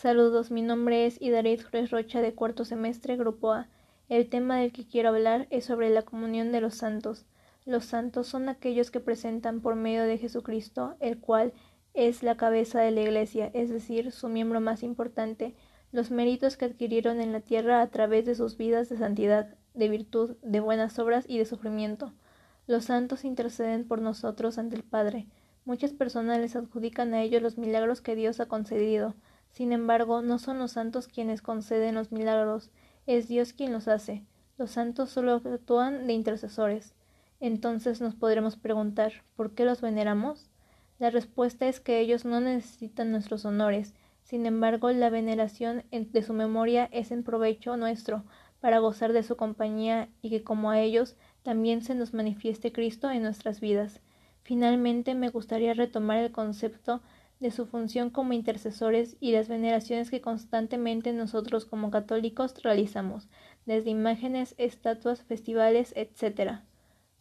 Saludos, mi nombre es Idarit Juárez Rocha de cuarto semestre, Grupo A. El tema del que quiero hablar es sobre la comunión de los santos. Los santos son aquellos que presentan por medio de Jesucristo, el cual es la cabeza de la Iglesia, es decir, su miembro más importante, los méritos que adquirieron en la tierra a través de sus vidas de santidad, de virtud, de buenas obras y de sufrimiento. Los santos interceden por nosotros ante el Padre. Muchas personas les adjudican a ellos los milagros que Dios ha concedido. Sin embargo, no son los santos quienes conceden los milagros, es Dios quien los hace. Los santos solo actúan de intercesores. Entonces nos podremos preguntar, ¿por qué los veneramos? La respuesta es que ellos no necesitan nuestros honores, sin embargo la veneración de su memoria es en provecho nuestro, para gozar de su compañía y que como a ellos también se nos manifieste Cristo en nuestras vidas. Finalmente me gustaría retomar el concepto de su función como intercesores y las veneraciones que constantemente nosotros como católicos realizamos, desde imágenes, estatuas, festivales, etc.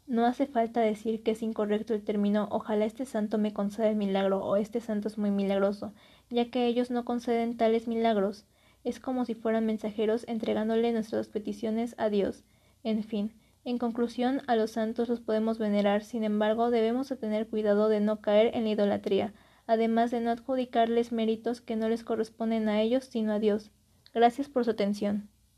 No hace falta decir que es incorrecto el término ojalá este santo me conceda el milagro o este santo es muy milagroso, ya que ellos no conceden tales milagros. Es como si fueran mensajeros entregándole nuestras peticiones a Dios. En fin, en conclusión, a los santos los podemos venerar, sin embargo, debemos tener cuidado de no caer en la idolatría, además de no adjudicarles méritos que no les corresponden a ellos sino a Dios. Gracias por su atención.